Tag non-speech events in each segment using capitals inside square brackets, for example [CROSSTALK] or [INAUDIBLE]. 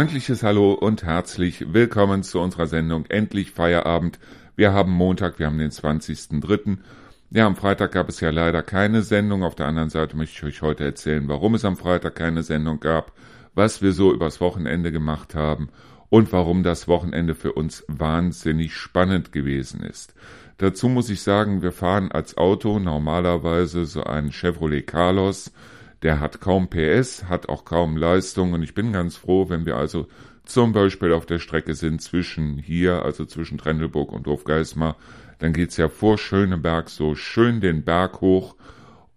freundliches Hallo und herzlich willkommen zu unserer Sendung Endlich Feierabend. Wir haben Montag, wir haben den 20.03. Ja, am Freitag gab es ja leider keine Sendung. Auf der anderen Seite möchte ich euch heute erzählen, warum es am Freitag keine Sendung gab, was wir so übers Wochenende gemacht haben und warum das Wochenende für uns wahnsinnig spannend gewesen ist. Dazu muss ich sagen, wir fahren als Auto normalerweise so einen Chevrolet Carlos, der hat kaum PS, hat auch kaum Leistung. Und ich bin ganz froh, wenn wir also zum Beispiel auf der Strecke sind zwischen hier, also zwischen Trendelburg und Hofgeismar, dann geht's ja vor Schöneberg so schön den Berg hoch.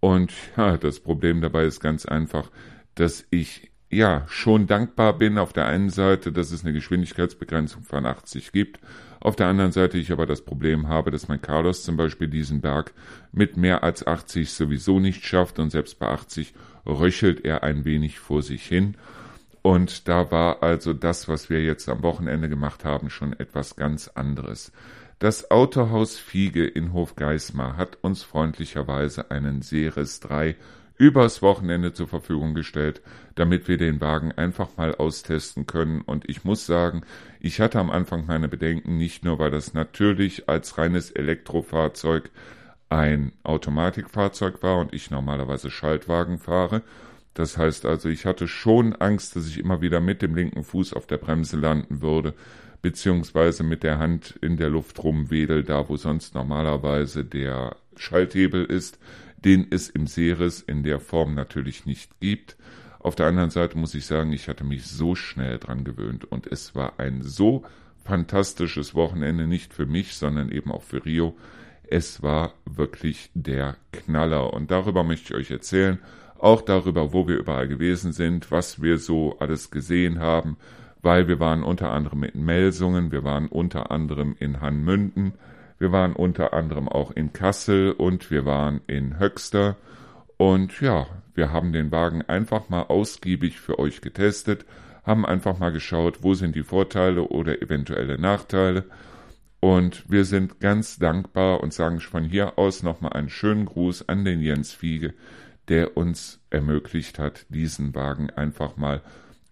Und ja, das Problem dabei ist ganz einfach, dass ich ja schon dankbar bin auf der einen Seite, dass es eine Geschwindigkeitsbegrenzung von 80 gibt, auf der anderen Seite ich aber das Problem habe, dass mein Carlos zum Beispiel diesen Berg mit mehr als 80 sowieso nicht schafft und selbst bei 80 röchelt er ein wenig vor sich hin. Und da war also das, was wir jetzt am Wochenende gemacht haben, schon etwas ganz anderes. Das Autohaus Fiege in Hofgeismar hat uns freundlicherweise einen Seres 3 übers Wochenende zur Verfügung gestellt, damit wir den Wagen einfach mal austesten können. Und ich muss sagen, ich hatte am Anfang meine Bedenken, nicht nur weil das natürlich als reines Elektrofahrzeug ein Automatikfahrzeug war und ich normalerweise Schaltwagen fahre. Das heißt also, ich hatte schon Angst, dass ich immer wieder mit dem linken Fuß auf der Bremse landen würde, beziehungsweise mit der Hand in der Luft rumwedel, da wo sonst normalerweise der Schalthebel ist, den es im Series in der Form natürlich nicht gibt. Auf der anderen Seite muss ich sagen, ich hatte mich so schnell dran gewöhnt und es war ein so fantastisches Wochenende, nicht für mich, sondern eben auch für Rio, es war wirklich der Knaller. Und darüber möchte ich euch erzählen. Auch darüber, wo wir überall gewesen sind, was wir so alles gesehen haben, weil wir waren unter anderem in Melsungen, wir waren unter anderem in Hanmünden, wir waren unter anderem auch in Kassel und wir waren in Höxter. Und ja, wir haben den Wagen einfach mal ausgiebig für euch getestet, haben einfach mal geschaut, wo sind die Vorteile oder eventuelle Nachteile und wir sind ganz dankbar und sagen von hier aus nochmal einen schönen Gruß an den Jens Fiege, der uns ermöglicht hat, diesen Wagen einfach mal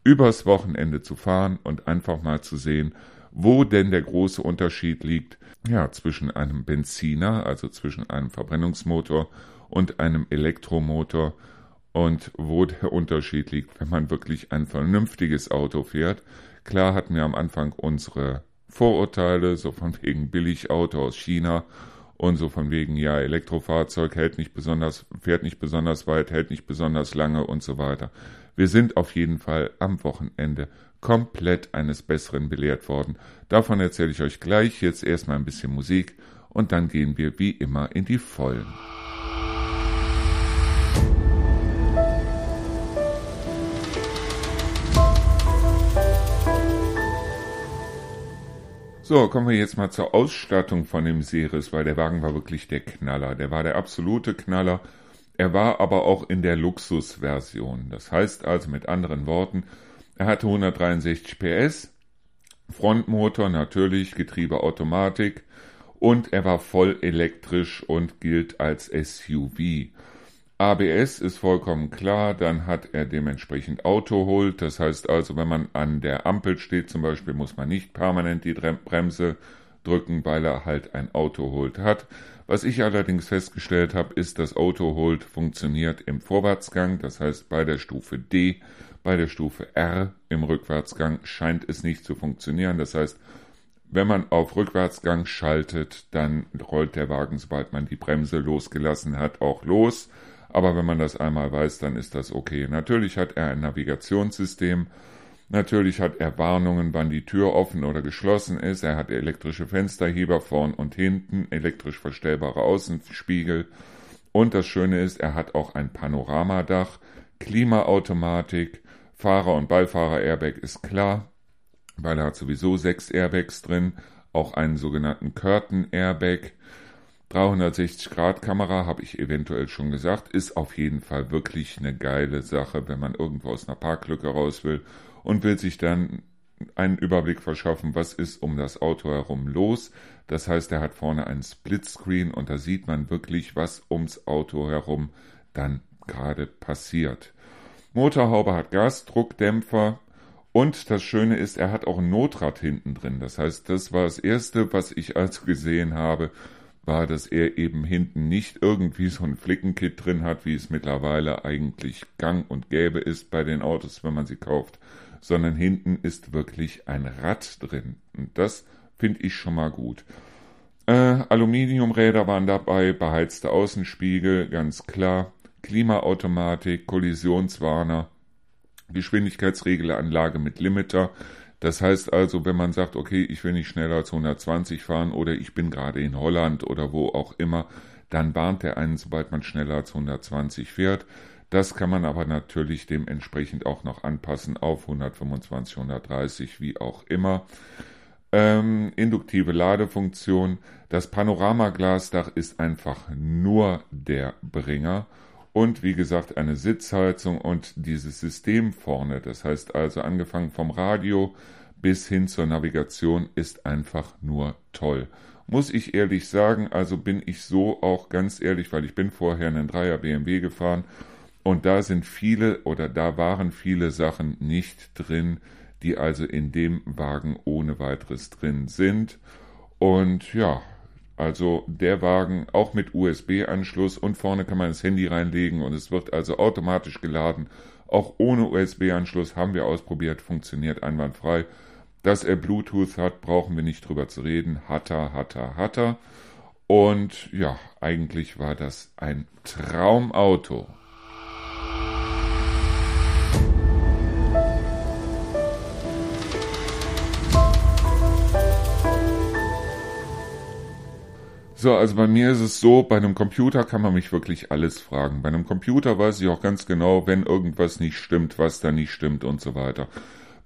übers Wochenende zu fahren und einfach mal zu sehen, wo denn der große Unterschied liegt, ja, zwischen einem Benziner, also zwischen einem Verbrennungsmotor und einem Elektromotor und wo der Unterschied liegt, wenn man wirklich ein vernünftiges Auto fährt. Klar hatten wir am Anfang unsere Vorurteile, so von wegen Billigauto aus China und so von wegen, ja, Elektrofahrzeug hält nicht besonders, fährt nicht besonders weit, hält nicht besonders lange und so weiter. Wir sind auf jeden Fall am Wochenende komplett eines Besseren belehrt worden. Davon erzähle ich euch gleich, jetzt erstmal ein bisschen Musik und dann gehen wir wie immer in die Vollen. So, kommen wir jetzt mal zur Ausstattung von dem Series, weil der Wagen war wirklich der Knaller. Der war der absolute Knaller. Er war aber auch in der Luxusversion. Das heißt also mit anderen Worten, er hatte 163 PS, Frontmotor natürlich, Getriebe Automatik und er war voll elektrisch und gilt als SUV. ABS ist vollkommen klar, dann hat er dementsprechend Auto-Hold. Das heißt also, wenn man an der Ampel steht zum Beispiel, muss man nicht permanent die Bremse drücken, weil er halt ein Auto-Hold hat. Was ich allerdings festgestellt habe, ist, dass Auto-Hold funktioniert im Vorwärtsgang, das heißt bei der Stufe D. Bei der Stufe R im Rückwärtsgang scheint es nicht zu funktionieren. Das heißt, wenn man auf Rückwärtsgang schaltet, dann rollt der Wagen, sobald man die Bremse losgelassen hat, auch los. Aber wenn man das einmal weiß, dann ist das okay. Natürlich hat er ein Navigationssystem. Natürlich hat er Warnungen, wann die Tür offen oder geschlossen ist. Er hat elektrische Fensterheber vorn und hinten, elektrisch verstellbare Außenspiegel. Und das Schöne ist, er hat auch ein Panoramadach, Klimaautomatik, Fahrer- und Beifahrer-Airbag ist klar, weil er hat sowieso sechs Airbags drin, auch einen sogenannten Curtain-Airbag. 360-Grad-Kamera, habe ich eventuell schon gesagt, ist auf jeden Fall wirklich eine geile Sache, wenn man irgendwo aus einer Parklücke raus will und will sich dann einen Überblick verschaffen, was ist um das Auto herum los. Das heißt, er hat vorne einen Splitscreen und da sieht man wirklich, was ums Auto herum dann gerade passiert. Motorhaube hat Gasdruckdämpfer Und das Schöne ist, er hat auch ein Notrad hinten drin. Das heißt, das war das Erste, was ich also gesehen habe, war, dass er eben hinten nicht irgendwie so ein Flickenkit drin hat, wie es mittlerweile eigentlich gang und gäbe ist bei den Autos, wenn man sie kauft, sondern hinten ist wirklich ein Rad drin. Und das finde ich schon mal gut. Äh, Aluminiumräder waren dabei, beheizte Außenspiegel, ganz klar, Klimaautomatik, Kollisionswarner, Geschwindigkeitsregelanlage mit Limiter. Das heißt also, wenn man sagt, okay, ich will nicht schneller als 120 fahren oder ich bin gerade in Holland oder wo auch immer, dann warnt er einen, sobald man schneller als 120 fährt. Das kann man aber natürlich dementsprechend auch noch anpassen auf 125, 130, wie auch immer. Ähm, induktive Ladefunktion. Das Panoramaglasdach ist einfach nur der Bringer und wie gesagt eine Sitzheizung und dieses System vorne, das heißt also angefangen vom Radio bis hin zur Navigation ist einfach nur toll. Muss ich ehrlich sagen, also bin ich so auch ganz ehrlich, weil ich bin vorher einen Dreier BMW gefahren und da sind viele oder da waren viele Sachen nicht drin, die also in dem Wagen ohne weiteres drin sind. Und ja, also der Wagen auch mit USB-Anschluss und vorne kann man das Handy reinlegen und es wird also automatisch geladen. Auch ohne USB-Anschluss haben wir ausprobiert, funktioniert einwandfrei. Dass er Bluetooth hat, brauchen wir nicht drüber zu reden. Hat er, hat er, hat er. Und ja, eigentlich war das ein Traumauto. So, also bei mir ist es so, bei einem Computer kann man mich wirklich alles fragen. Bei einem Computer weiß ich auch ganz genau, wenn irgendwas nicht stimmt, was da nicht stimmt und so weiter.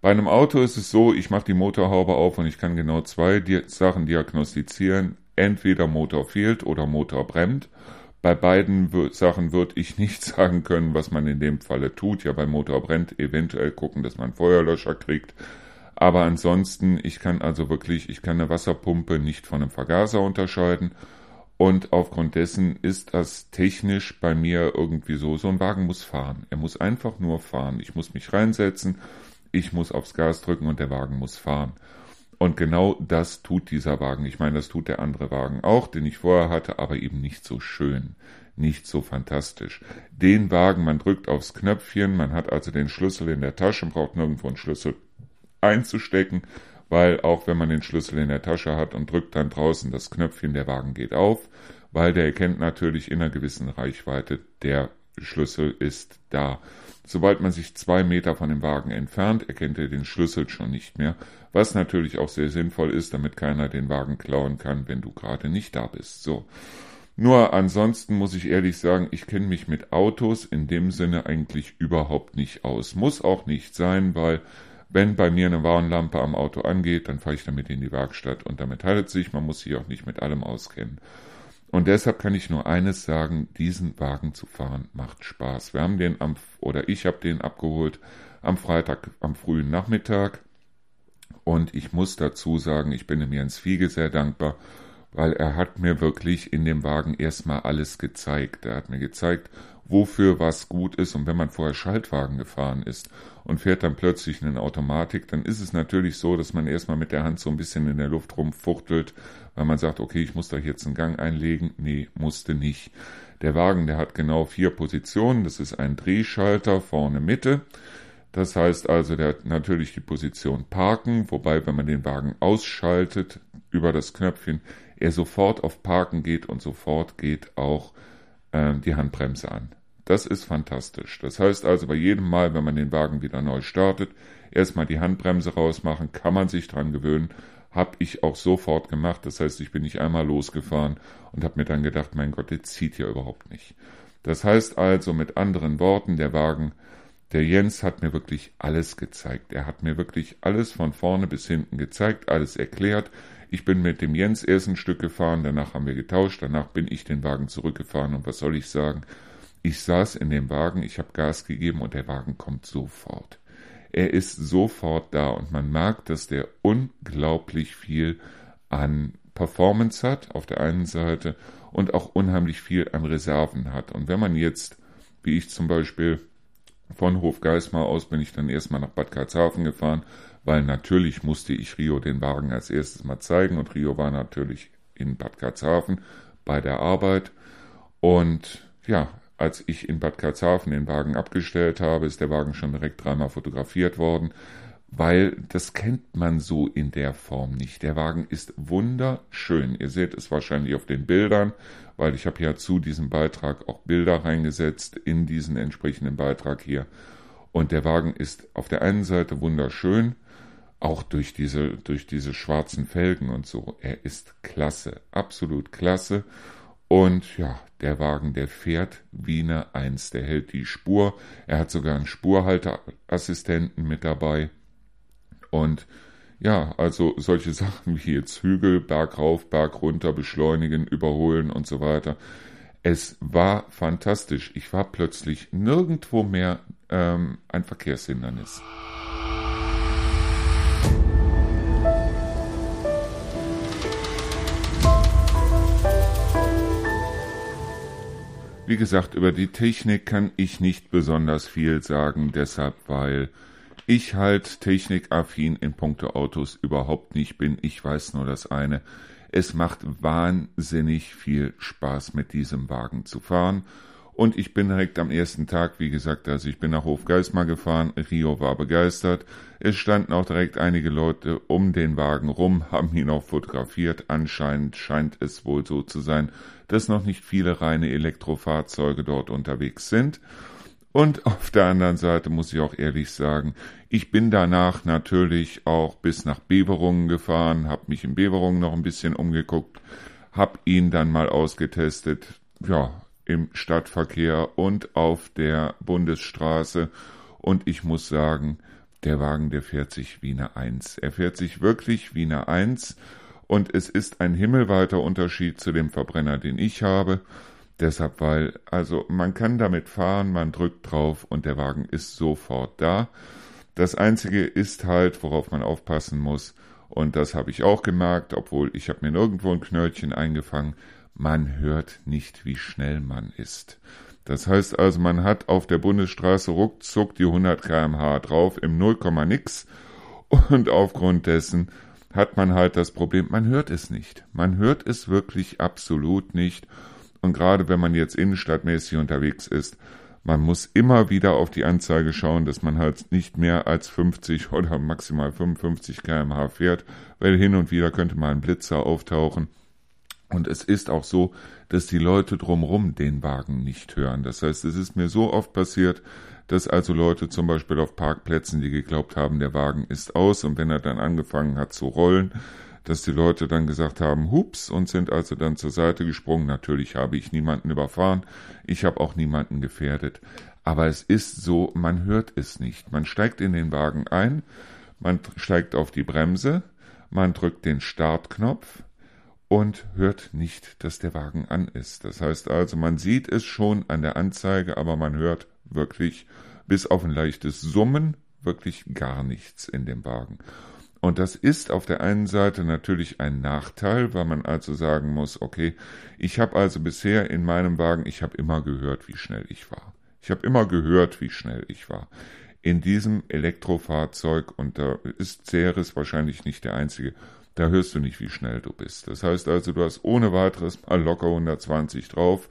Bei einem Auto ist es so, ich mache die Motorhaube auf und ich kann genau zwei Di Sachen diagnostizieren. Entweder Motor fehlt oder Motor brennt. Bei beiden Sachen würde ich [LAUGHS] nicht sagen können, was man in dem Falle tut. Ja, bei Motor brennt, eventuell gucken, dass man Feuerlöscher kriegt. Aber ansonsten, ich kann also wirklich, ich kann eine Wasserpumpe nicht von einem Vergaser unterscheiden. Und aufgrund dessen ist das technisch bei mir irgendwie so, so ein Wagen muss fahren. Er muss einfach nur fahren. Ich muss mich reinsetzen, ich muss aufs Gas drücken und der Wagen muss fahren. Und genau das tut dieser Wagen. Ich meine, das tut der andere Wagen auch, den ich vorher hatte, aber eben nicht so schön, nicht so fantastisch. Den Wagen, man drückt aufs Knöpfchen, man hat also den Schlüssel in der Tasche, braucht nirgendwo einen Schlüssel einzustecken, weil auch wenn man den Schlüssel in der Tasche hat und drückt dann draußen das Knöpfchen, der Wagen geht auf, weil der erkennt natürlich in einer gewissen Reichweite, der Schlüssel ist da. Sobald man sich zwei Meter von dem Wagen entfernt, erkennt er den Schlüssel schon nicht mehr, was natürlich auch sehr sinnvoll ist, damit keiner den Wagen klauen kann, wenn du gerade nicht da bist. So. Nur ansonsten muss ich ehrlich sagen, ich kenne mich mit Autos in dem Sinne eigentlich überhaupt nicht aus. Muss auch nicht sein, weil wenn bei mir eine Warnlampe am Auto angeht, dann fahre ich damit in die Werkstatt und damit heilt sich. Man muss sich auch nicht mit allem auskennen. Und deshalb kann ich nur eines sagen, diesen Wagen zu fahren macht Spaß. Wir haben den am, oder ich habe den abgeholt am Freitag am frühen Nachmittag. Und ich muss dazu sagen, ich bin dem Jens Fiege sehr dankbar, weil er hat mir wirklich in dem Wagen erstmal alles gezeigt. Er hat mir gezeigt, wofür was gut ist. Und wenn man vorher Schaltwagen gefahren ist und fährt dann plötzlich eine Automatik, dann ist es natürlich so, dass man erstmal mit der Hand so ein bisschen in der Luft rumfuchtelt, weil man sagt, okay, ich muss da jetzt einen Gang einlegen. Nee, musste nicht. Der Wagen, der hat genau vier Positionen. Das ist ein Drehschalter vorne Mitte. Das heißt also, der hat natürlich die Position Parken, wobei, wenn man den Wagen ausschaltet über das Knöpfchen, er sofort auf Parken geht und sofort geht auch äh, die Handbremse an. Das ist fantastisch. Das heißt also, bei jedem Mal, wenn man den Wagen wieder neu startet, erstmal die Handbremse rausmachen, kann man sich dran gewöhnen. Hab ich auch sofort gemacht. Das heißt, ich bin nicht einmal losgefahren und habe mir dann gedacht, mein Gott, der zieht ja überhaupt nicht. Das heißt also mit anderen Worten, der Wagen, der Jens hat mir wirklich alles gezeigt. Er hat mir wirklich alles von vorne bis hinten gezeigt, alles erklärt. Ich bin mit dem Jens erst ein Stück gefahren, danach haben wir getauscht, danach bin ich den Wagen zurückgefahren und was soll ich sagen? Ich saß in dem Wagen, ich habe Gas gegeben und der Wagen kommt sofort. Er ist sofort da und man merkt, dass der unglaublich viel an Performance hat auf der einen Seite und auch unheimlich viel an Reserven hat. Und wenn man jetzt, wie ich zum Beispiel, Von Hofgeismar aus bin ich dann erstmal nach Bad Karlshafen gefahren, weil natürlich musste ich Rio den Wagen als erstes mal zeigen und Rio war natürlich in Bad Karlshafen bei der Arbeit und ja, als ich in Bad Karlshafen den Wagen abgestellt habe, ist der Wagen schon direkt dreimal fotografiert worden, weil das kennt man so in der Form nicht. Der Wagen ist wunderschön. Ihr seht es wahrscheinlich auf den Bildern, weil ich habe ja zu diesem Beitrag auch Bilder reingesetzt in diesen entsprechenden Beitrag hier. Und der Wagen ist auf der einen Seite wunderschön, auch durch diese, durch diese schwarzen Felgen und so. Er ist klasse, absolut klasse. Und ja, der Wagen, der fährt wie eine Eins. Der hält die Spur. Er hat sogar einen Spurhalteassistenten mit dabei. Und ja, also solche [LAUGHS] Sachen wie jetzt Hügel, Berg rauf, Berg runter, beschleunigen, überholen und so weiter. Es war fantastisch. Ich war plötzlich nirgendwo mehr ähm, ein Verkehrshindernis. Wie gesagt, über die Technik kann ich nicht besonders viel sagen, deshalb, weil ich halt technikaffin in puncto Autos überhaupt nicht bin. Ich weiß nur das eine. Es macht wahnsinnig viel Spaß, mit diesem Wagen zu fahren. Und ich bin direkt am ersten Tag, wie gesagt, also ich bin nach Hofgeismar gefahren, Rio war begeistert. Es standen auch direkt einige Leute um den Wagen rum, haben ihn auch fotografiert. Anscheinend scheint es wohl so zu sein, dass noch nicht viele reine Elektrofahrzeuge dort unterwegs sind. Und auf der anderen Seite muss ich auch ehrlich sagen, ich bin danach natürlich auch bis nach Beverungen gefahren, habe mich in Beverungen noch ein bisschen umgeguckt, habe ihn dann mal ausgetestet. Ja, im Stadtverkehr und auf der Bundesstraße. Und ich muss sagen, der Wagen, der fährt sich wie eine Eins. Er fährt sich wirklich wie eine Eins. Und es ist ein himmelweiter Unterschied zu dem Verbrenner, den ich habe. Deshalb, weil, also man kann damit fahren, man drückt drauf und der Wagen ist sofort da. Das Einzige ist halt, worauf man aufpassen muss, und das habe ich auch gemerkt, obwohl ich habe mir nirgendwo ein Knöllchen eingefangen, man hört nicht, wie schnell man ist. Das heißt also, man hat auf der Bundesstraße ruckzuck die 100 kmh drauf im 0, nix und aufgrund dessen hat man halt das Problem, man hört es nicht. Man hört es wirklich absolut nicht. Und gerade wenn man jetzt innenstadtmäßig unterwegs ist, man muss immer wieder auf die Anzeige schauen, dass man halt nicht mehr als 50 oder maximal 55 kmh fährt, weil hin und wieder könnte mal ein Blitzer auftauchen und es ist auch so, dass die Leute drumherum den Wagen nicht hören. Das heißt, es ist mir so oft passiert, dass also Leute zum Beispiel auf Parkplätzen, die geglaubt haben, der Wagen ist aus und wenn er dann angefangen hat zu rollen, dass die Leute dann gesagt haben, hups, und sind also dann zur Seite gesprungen. Natürlich habe ich niemanden überfahren, ich habe auch niemanden gefährdet. Aber es ist so, man hört es nicht. Man steigt in den Wagen ein, man steigt auf die Bremse, man drückt den Startknopf, und hört nicht, dass der Wagen an ist. Das heißt also, man sieht es schon an der Anzeige, aber man hört wirklich bis auf ein leichtes Summen wirklich gar nichts in dem Wagen. Und das ist auf der einen Seite natürlich ein Nachteil, weil man also sagen muss, okay, ich habe also bisher in meinem Wagen, ich habe immer gehört, wie schnell ich war. Ich habe immer gehört, wie schnell ich war. In diesem Elektrofahrzeug, und da ist Ceres wahrscheinlich nicht der einzige, da hörst du nicht, wie schnell du bist. Das heißt also, du hast ohne weiteres mal locker 120 drauf,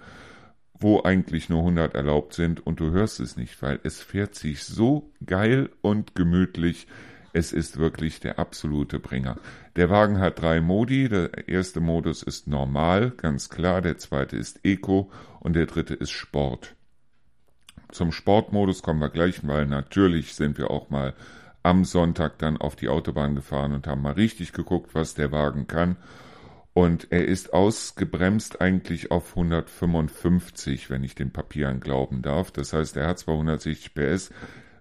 wo eigentlich nur 100 erlaubt sind und du hörst es nicht, weil es fährt sich so geil und gemütlich. Es ist wirklich der absolute Bringer. Der Wagen hat drei Modi. Der erste Modus ist normal, ganz klar. Der zweite ist Eco und der dritte ist Sport. Zum Sportmodus kommen wir gleich, weil natürlich sind wir auch mal am Sonntag dann auf die Autobahn gefahren und haben mal richtig geguckt, was der Wagen kann. Und er ist ausgebremst eigentlich auf 155, wenn ich den Papieren glauben darf. Das heißt, er hat zwar 160 PS,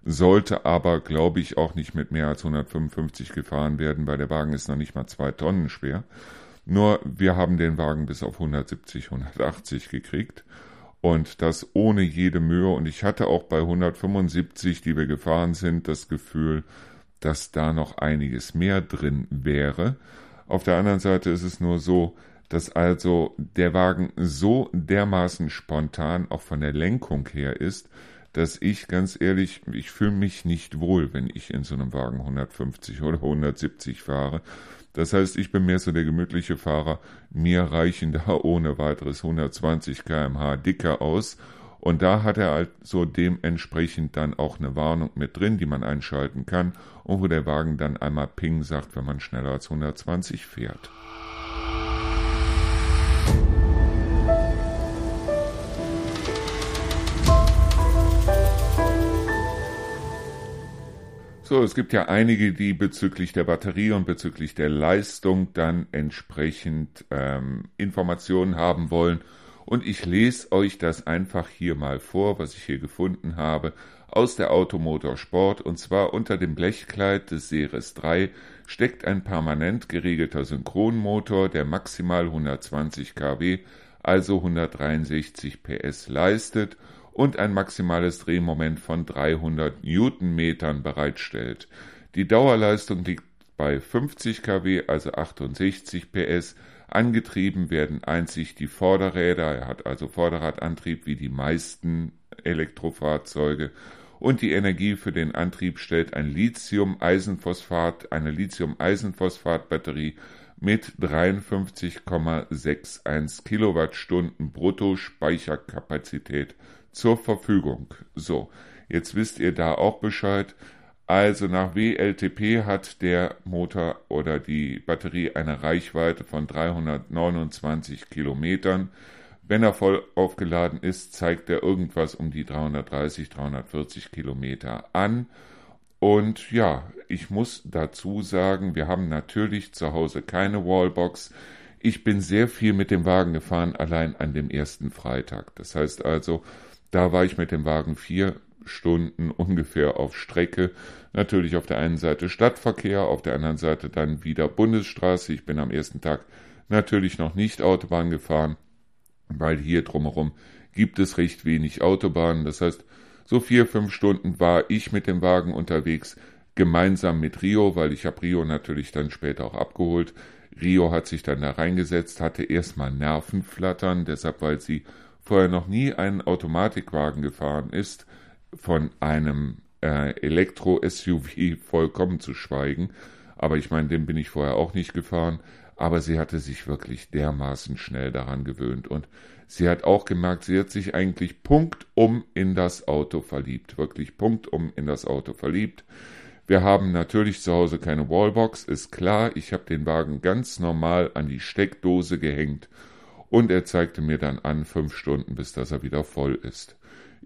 sollte aber, glaube ich, auch nicht mit mehr als 155 gefahren werden, weil der Wagen ist noch nicht mal zwei Tonnen schwer. Nur wir haben den Wagen bis auf 170, 180 gekriegt und das ohne jede Mühe. Und ich hatte auch bei 175, die wir gefahren sind, das Gefühl, dass da noch einiges mehr drin wäre. Auf der anderen Seite ist es nur so, dass also der Wagen so dermaßen spontan auch von der Lenkung her ist, dass ich ganz ehrlich, ich fühle mich nicht wohl, wenn ich in so einem Wagen 150 oder 170 fahre. Das heißt, ich bin mehr so der gemütliche Fahrer. Mir reichen da ohne weiteres 120 kmh dicker aus. Und da hat er also dementsprechend dann auch eine Warnung mit drin, die man einschalten kann und wo der Wagen dann einmal Ping sagt, wenn man schneller als 120 fährt. So, es gibt ja einige, die bezüglich der Batterie und bezüglich der Leistung dann entsprechend ähm, Informationen haben wollen. Und ich lese euch das einfach hier mal vor, was ich hier gefunden habe, aus der Automotor Sport. Und zwar unter dem Blechkleid des Series 3 steckt ein permanent geregelter Synchronmotor, der maximal 120 kW, also 163 PS leistet und ein maximales Drehmoment von 300 Newtonmetern bereitstellt. Die Dauerleistung liegt bei 50 kW, also 68 PS. Angetrieben werden einzig die Vorderräder, er hat also Vorderradantrieb wie die meisten Elektrofahrzeuge und die Energie für den Antrieb stellt ein Lithium-Eisenphosphat, eine Lithium-Eisenphosphat-Batterie mit 53,61 Kilowattstunden Bruttospeicherkapazität zur Verfügung. So, jetzt wisst ihr da auch Bescheid. Also nach WLTP hat der Motor oder die Batterie eine Reichweite von 329 Kilometern. Wenn er voll aufgeladen ist, zeigt er irgendwas um die 330, 340 Kilometer an. Und ja, ich muss dazu sagen, wir haben natürlich zu Hause keine Wallbox. Ich bin sehr viel mit dem Wagen gefahren, allein an dem ersten Freitag. Das heißt also, da war ich mit dem Wagen vier Stunden ungefähr auf Strecke. Natürlich auf der einen Seite Stadtverkehr, auf der anderen Seite dann wieder Bundesstraße. Ich bin am ersten Tag natürlich noch nicht Autobahn gefahren, weil hier drumherum gibt es recht wenig Autobahnen. Das heißt, so vier, fünf Stunden war ich mit dem Wagen unterwegs, gemeinsam mit Rio, weil ich habe Rio natürlich dann später auch abgeholt. Rio hat sich dann da reingesetzt, hatte erstmal Nervenflattern, deshalb weil sie vorher noch nie einen Automatikwagen gefahren ist, von einem äh, Elektro-SUV [LAUGHS] vollkommen zu schweigen. Aber ich meine, den bin ich vorher auch nicht gefahren. Aber sie hatte sich wirklich dermaßen schnell daran gewöhnt. Und sie hat auch gemerkt, sie hat sich eigentlich punktum in das Auto verliebt. Wirklich punktum in das Auto verliebt. Wir haben natürlich zu Hause keine Wallbox, ist klar. Ich habe den Wagen ganz normal an die Steckdose gehängt und er zeigte mir dann an, fünf Stunden, bis dass er wieder voll ist.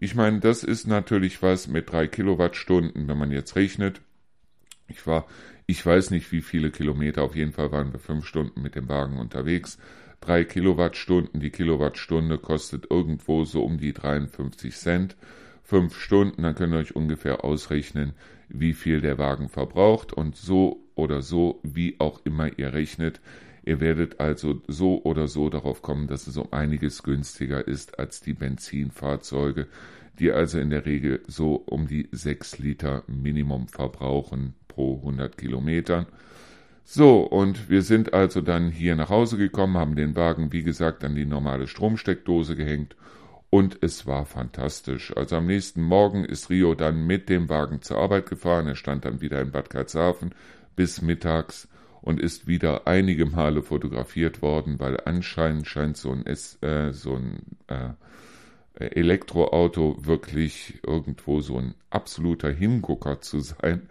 Ich meine, das ist natürlich was mit drei Kilowattstunden, wenn man jetzt rechnet. Ich war, ich weiß nicht, wie viele Kilometer, auf jeden Fall waren wir fünf Stunden mit dem Wagen unterwegs. Drei Kilowattstunden, die Kilowattstunde kostet irgendwo so um die 53 Cent. Fünf Stunden, dann könnt ihr euch ungefähr ausrechnen, wie viel der Wagen verbraucht und so oder so, wie auch immer ihr rechnet, Ihr werdet also so oder so darauf kommen, dass es um einiges günstiger ist als die Benzinfahrzeuge, die also in der Regel so um die 6 Liter Minimum verbrauchen pro 100 Kilometern. So, und wir sind also dann hier nach Hause gekommen, haben den Wagen, wie gesagt, an die normale Stromsteckdose gehängt und es war fantastisch. Also am nächsten Morgen ist Rio dann mit dem Wagen zur Arbeit gefahren. Er stand dann wieder in Bad Karlshafen bis mittags und ist wieder einige Male fotografiert worden, weil anscheinend scheint so ein, äh, so ein äh, Elektroauto wirklich irgendwo so ein absoluter Hingucker zu sein,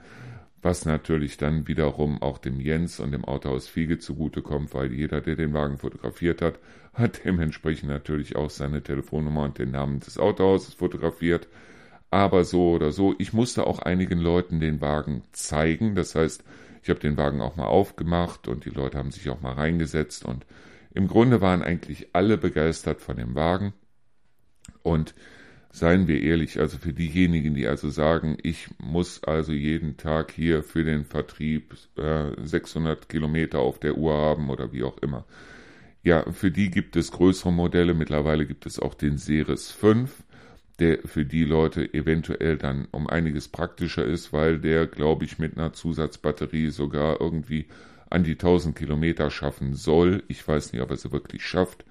was natürlich dann wiederum auch dem Jens und dem Autohaus Fiege zugutekommt, weil jeder, der den Wagen fotografiert hat, hat dementsprechend natürlich auch seine Telefonnummer und den Namen des Autohauses fotografiert. Aber so oder so, ich musste auch einigen Leuten den Wagen zeigen. Das heißt, ich habe den Wagen auch mal aufgemacht und die Leute haben sich auch mal reingesetzt und im Grunde waren eigentlich alle begeistert von dem Wagen. Und seien wir ehrlich, also für diejenigen, die also sagen, ich muss also jeden Tag hier für den Vertrieb äh, 600 Kilometer auf der Uhr haben oder wie auch immer. Ja, für die gibt es größere Modelle. Mittlerweile gibt es auch den Series 5 der für die Leute eventuell dann um einiges praktischer ist, weil der, glaube ich, mit einer Zusatzbatterie sogar irgendwie an die 1000 Kilometer schaffen soll. Ich weiß nicht, ob er sie wirklich schafft.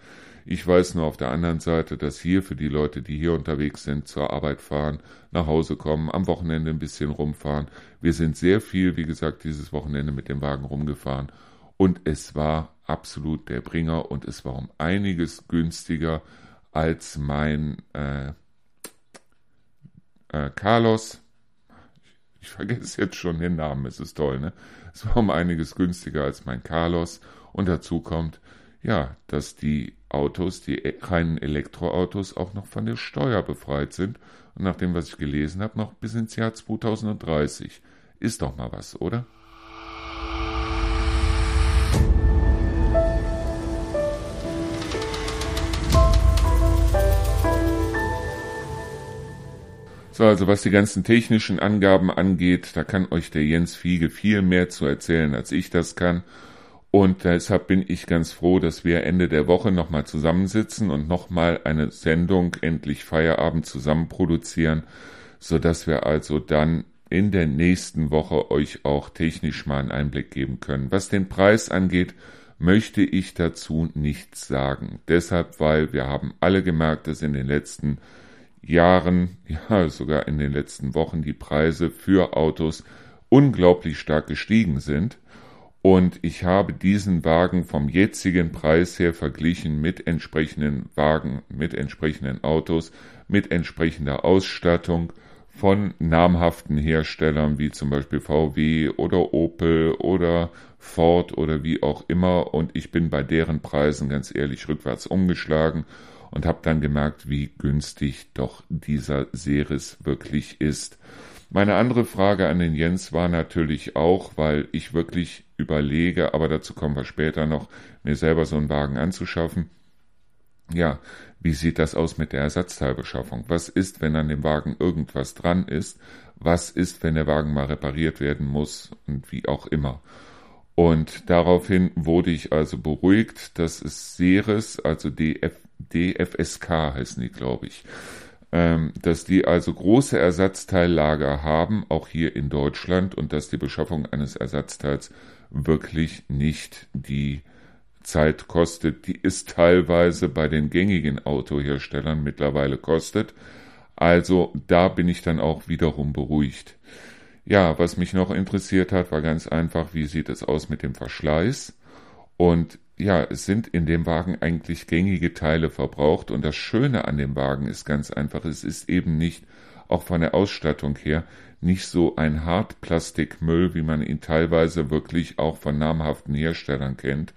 Ich weiß nur auf der anderen Seite, dass hier für die Leute, die hier unterwegs sind, zur Arbeit fahren, nach Hause kommen, am Wochenende ein bisschen rumfahren. Wir sind sehr viel, wie gesagt, dieses Wochenende mit dem Wagen rumgefahren und es war absolut der Bringer und es war um einiges günstiger als mein äh, äh, Carlos. Ich vergesse jetzt schon den Namen, es ist toll, ne? Es war um einiges günstiger als mein Carlos und dazu kommt, ja, dass die Autos, die e-, reinen Elektroautos auch noch von der Steuer befreit sind und nach dem, was ich gelesen habe, noch bis ins Jahr 2030. Ist doch mal was, oder? So, also was die ganzen technischen Angaben angeht, da kann euch der Jens Fiege viel mehr zu erzählen, als ich das kann. Und deshalb bin ich ganz froh, dass wir Ende der Woche nochmal zusammensitzen und nochmal eine Sendung endlich Feierabend zusammen produzieren, sodass wir also dann in der nächsten Woche euch auch technisch mal einen Einblick geben können. Was den Preis angeht, möchte ich dazu nichts sagen. Deshalb, weil wir haben alle gemerkt, dass in den letzten Jahren, [LAUGHS] ja sogar in den letzten Wochen die Preise für Autos unglaublich stark gestiegen sind. Und ich habe diesen Wagen vom jetzigen Preis her verglichen mit entsprechenden Wagen, mit entsprechenden Autos, mit entsprechender Ausstattung von namhaften Herstellern wie zum Beispiel VW oder Opel oder Ford oder wie auch immer. Und ich bin bei deren Preisen ganz ehrlich rückwärts umgeschlagen und habe dann gemerkt, wie günstig doch dieser Seris wirklich ist. Meine andere Frage an den Jens war natürlich auch, weil ich wirklich überlege, aber dazu kommen wir später noch, mir selber so einen Wagen anzuschaffen. Ja, wie sieht das aus mit der Ersatzteilbeschaffung? Was ist, wenn an dem Wagen irgendwas dran ist? Was ist, wenn der Wagen mal repariert werden muss und wie auch immer? Und daraufhin wurde ich also beruhigt, dass es Ceres, also DF, DFSK heißen die, glaube ich, ähm, dass die also große Ersatzteillager haben, auch hier in Deutschland, und dass die Beschaffung eines Ersatzteils wirklich nicht die Zeit kostet, die es teilweise bei den gängigen Autoherstellern mittlerweile kostet. Also da bin ich dann auch wiederum beruhigt. Ja, was mich noch interessiert hat, war ganz einfach, wie sieht es aus mit dem Verschleiß? Und ja, es sind in dem Wagen eigentlich gängige Teile verbraucht und das Schöne an dem Wagen ist ganz einfach, es ist eben nicht, auch von der Ausstattung her, nicht so ein Hartplastikmüll, wie man ihn teilweise wirklich auch von namhaften Herstellern kennt,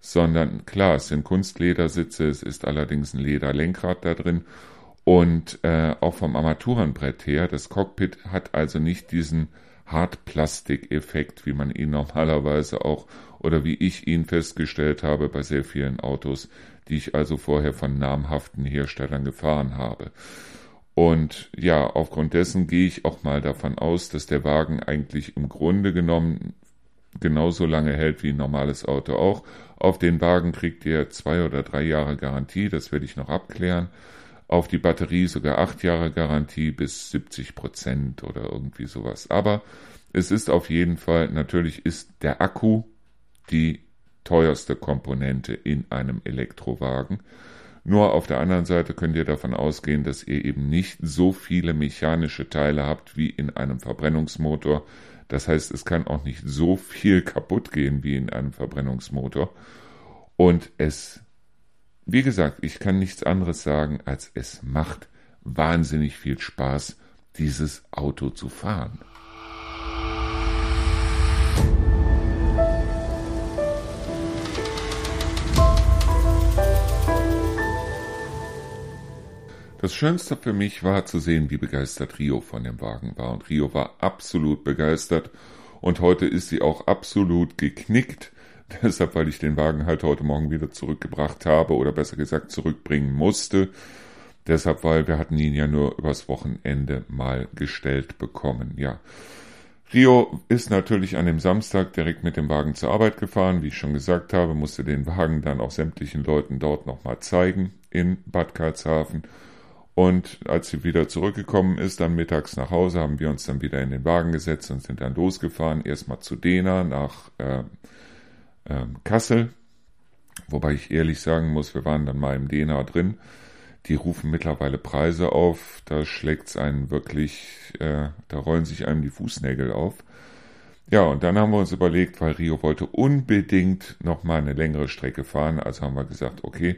sondern klar, es sind Kunstledersitze, es ist allerdings ein Lederlenkrad da drin und äh, auch vom Armaturenbrett her, das Cockpit hat also nicht diesen Hartplastikeffekt, wie man ihn normalerweise auch oder wie ich ihn festgestellt habe bei sehr vielen Autos, die ich also vorher von namhaften Herstellern gefahren habe. Und ja, aufgrund dessen gehe ich auch mal davon aus, dass der Wagen eigentlich im Grunde genommen genauso lange hält wie ein normales Auto auch. Auf den Wagen kriegt ihr zwei oder drei Jahre Garantie, das werde ich noch abklären. Auf die Batterie sogar acht Jahre Garantie bis 70 Prozent oder irgendwie sowas. Aber es ist auf jeden Fall, natürlich ist der Akku die teuerste Komponente in einem Elektrowagen. Nur auf der anderen Seite könnt ihr davon ausgehen, dass ihr eben nicht so viele mechanische Teile habt wie in einem Verbrennungsmotor. Das heißt, es kann auch nicht so viel kaputt gehen wie in einem Verbrennungsmotor. Und es, wie gesagt, ich kann nichts anderes sagen, als es macht wahnsinnig viel Spaß, dieses Auto zu fahren. Das Schönste für mich war zu sehen, wie begeistert Rio von dem Wagen war. Und Rio war absolut begeistert. Und heute ist sie auch absolut geknickt. [LAUGHS] Deshalb, weil ich den Wagen halt heute Morgen wieder zurückgebracht habe oder besser gesagt zurückbringen musste. Deshalb, weil wir hatten ihn ja nur übers Wochenende mal gestellt bekommen. Ja. Rio ist natürlich an dem Samstag direkt mit dem Wagen zur Arbeit gefahren. Wie ich schon gesagt habe, musste den Wagen dann auch sämtlichen Leuten dort nochmal zeigen in Bad Karlshafen. Und als sie wieder zurückgekommen ist, dann mittags nach Hause, haben wir uns dann wieder in den Wagen gesetzt und sind dann losgefahren. Erstmal zu Dena nach äh, äh, Kassel. Wobei ich ehrlich sagen muss, wir waren dann mal im DNA drin. Die rufen mittlerweile Preise auf, da schlägt's einen wirklich, äh, da rollen sich einem die Fußnägel auf. Ja, und dann haben wir uns überlegt, weil Rio wollte unbedingt nochmal eine längere Strecke fahren, also haben wir gesagt, okay,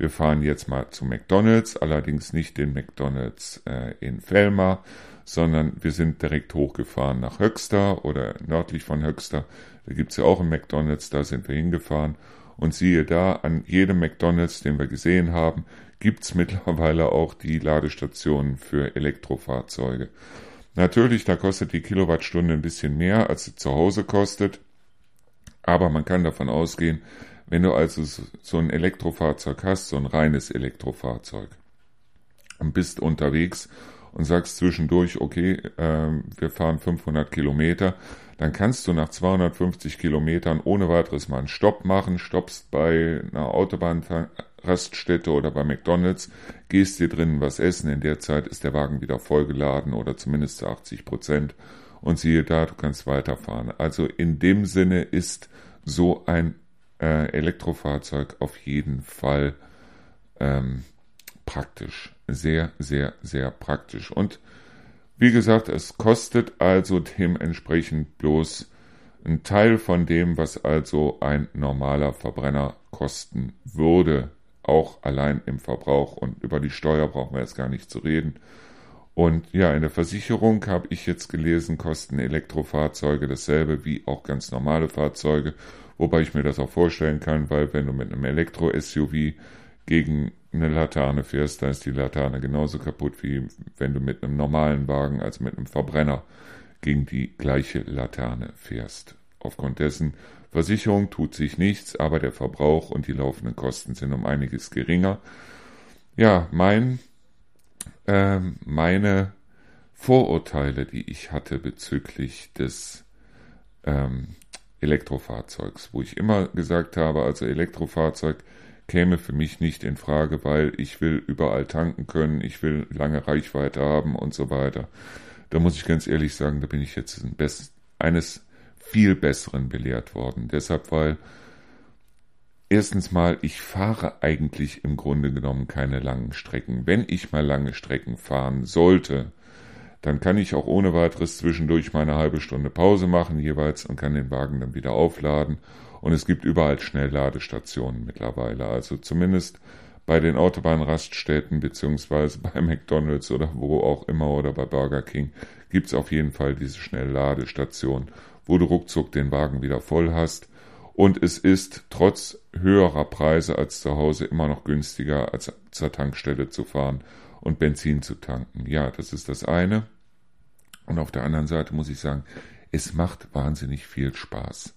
wir fahren jetzt mal zu McDonald's, allerdings nicht den McDonald's äh, in Felmer, sondern wir sind direkt hochgefahren nach Höxter oder nördlich von Höxter. Da gibt's ja auch einen McDonald's, da sind wir hingefahren. Und siehe da, an jedem McDonald's, den wir gesehen haben, gibt's [LAUGHS] mittlerweile auch die Ladestationen für Elektrofahrzeuge. Natürlich, da kostet die Kilowattstunde ein bisschen mehr, als sie zu Hause kostet. Aber man kann davon ausgehen, wenn du also so ein Elektrofahrzeug hast, so ein reines Elektrofahrzeug, und bist unterwegs und sagst zwischendurch, okay, äh, wir fahren 500 Kilometer, dann kannst du nach 250 Kilometern ohne weiteres mal einen Stopp machen, stoppst bei einer Autobahnraststätte oder bei McDonalds, gehst dir drinnen was essen, in der Zeit ist der Wagen wieder vollgeladen oder zumindest zu 80 Prozent und siehe da, du kannst weiterfahren. Also in dem Sinne ist so ein äh, Elektrofahrzeug auf jeden Fall ähm, praktisch. Sehr, sehr, sehr praktisch. Und wie gesagt, es kostet also dementsprechend bloß ein Teil von dem, was also ein normaler Verbrenner kosten würde. Auch allein im Verbrauch und über die Steuer brauchen wir jetzt gar nicht zu reden. Und ja, in der Versicherung habe ich jetzt gelesen, kosten Elektrofahrzeuge dasselbe wie auch ganz normale Fahrzeuge. Wobei ich mir das auch vorstellen kann, weil wenn du mit einem Elektro-SUV gegen eine Laterne fährst, dann ist die Laterne genauso kaputt, wie wenn du mit einem normalen Wagen, also mit einem Verbrenner, gegen die gleiche Laterne fährst. Aufgrund dessen, Versicherung tut sich nichts, aber der Verbrauch und die laufenden Kosten sind um einiges geringer. Ja, mein, äh, meine Vorurteile, die ich hatte bezüglich des ähm, Elektrofahrzeugs, wo ich immer gesagt habe, also Elektrofahrzeug käme für mich nicht in Frage, weil ich will überall tanken können, ich will lange Reichweite haben und so weiter. Da muss ich ganz ehrlich sagen, da bin ich jetzt eines viel Besseren belehrt worden. Deshalb, weil erstens mal, ich fahre eigentlich im Grunde genommen keine langen Strecken. Wenn ich mal lange Strecken fahren sollte, dann kann ich auch ohne weiteres zwischendurch meine halbe Stunde Pause machen jeweils und kann den Wagen dann wieder aufladen. Und es gibt überall Schnellladestationen mittlerweile. Also zumindest bei den Autobahnraststätten beziehungsweise [LAUGHS] bei McDonald's oder wo auch immer oder bei Burger King gibt es auf jeden Fall diese Schnellladestation, wo du ruckzuck den Wagen wieder voll hast. Und es ist trotz höherer Preise als zu Hause immer noch günstiger, als zur Tankstelle zu fahren und Benzin zu tanken. Ja, das ist das eine. Und auf der anderen Seite muss ich sagen, es macht wahnsinnig viel Spaß.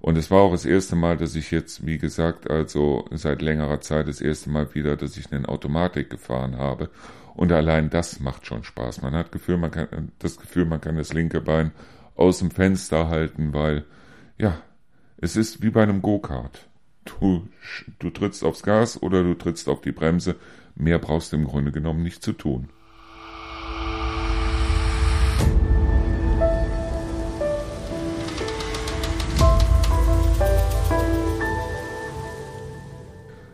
Und es war auch das erste Mal, dass ich jetzt, wie gesagt, also seit längerer Zeit das erste Mal wieder, dass ich eine Automatik gefahren habe. Und allein das macht schon Spaß. Man hat Gefühl, man kann, das Gefühl, man kann das linke Bein aus dem Fenster halten, weil, ja, es ist wie bei einem Go-Kart. Du, du trittst aufs Gas oder du trittst auf die Bremse. Mehr brauchst du im Grunde genommen nicht zu tun.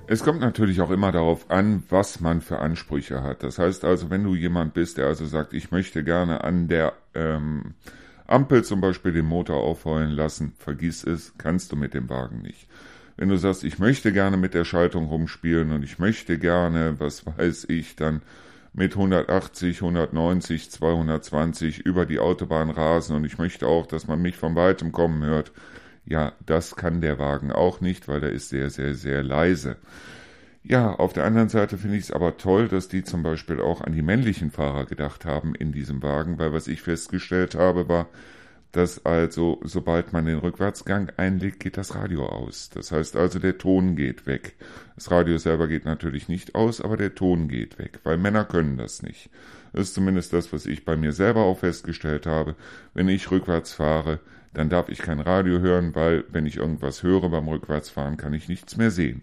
Es kommt natürlich auch immer darauf an, was man für Ansprüche hat. Das heißt also, wenn du jemand bist, der also sagt, ich möchte gerne an der ähm, Ampel zum Beispiel den Motor aufheulen lassen, vergiss es, kannst du mit dem Wagen nicht. Wenn du sagst, ich möchte gerne mit der Schaltung rumspielen und ich möchte gerne, was weiß ich, dann mit 180, 190, 220 über die Autobahn rasen und ich möchte auch, dass man mich von weitem kommen hört. Ja, das kann der Wagen auch nicht, weil der ist sehr, sehr, sehr leise. Ja, auf der anderen Seite finde ich es aber toll, dass die zum Beispiel auch an die männlichen Fahrer gedacht haben in diesem Wagen, weil was ich festgestellt habe, war, dass also, sobald man den Rückwärtsgang einlegt, geht das Radio aus. Das heißt also, der Ton geht weg. Das Radio selber geht natürlich nicht aus, aber der Ton geht weg, weil Männer können das nicht. Das ist zumindest das, was ich bei mir selber auch festgestellt habe. Wenn ich rückwärts fahre, dann darf ich kein Radio hören, weil wenn ich irgendwas höre beim Rückwärtsfahren, kann ich nichts mehr sehen.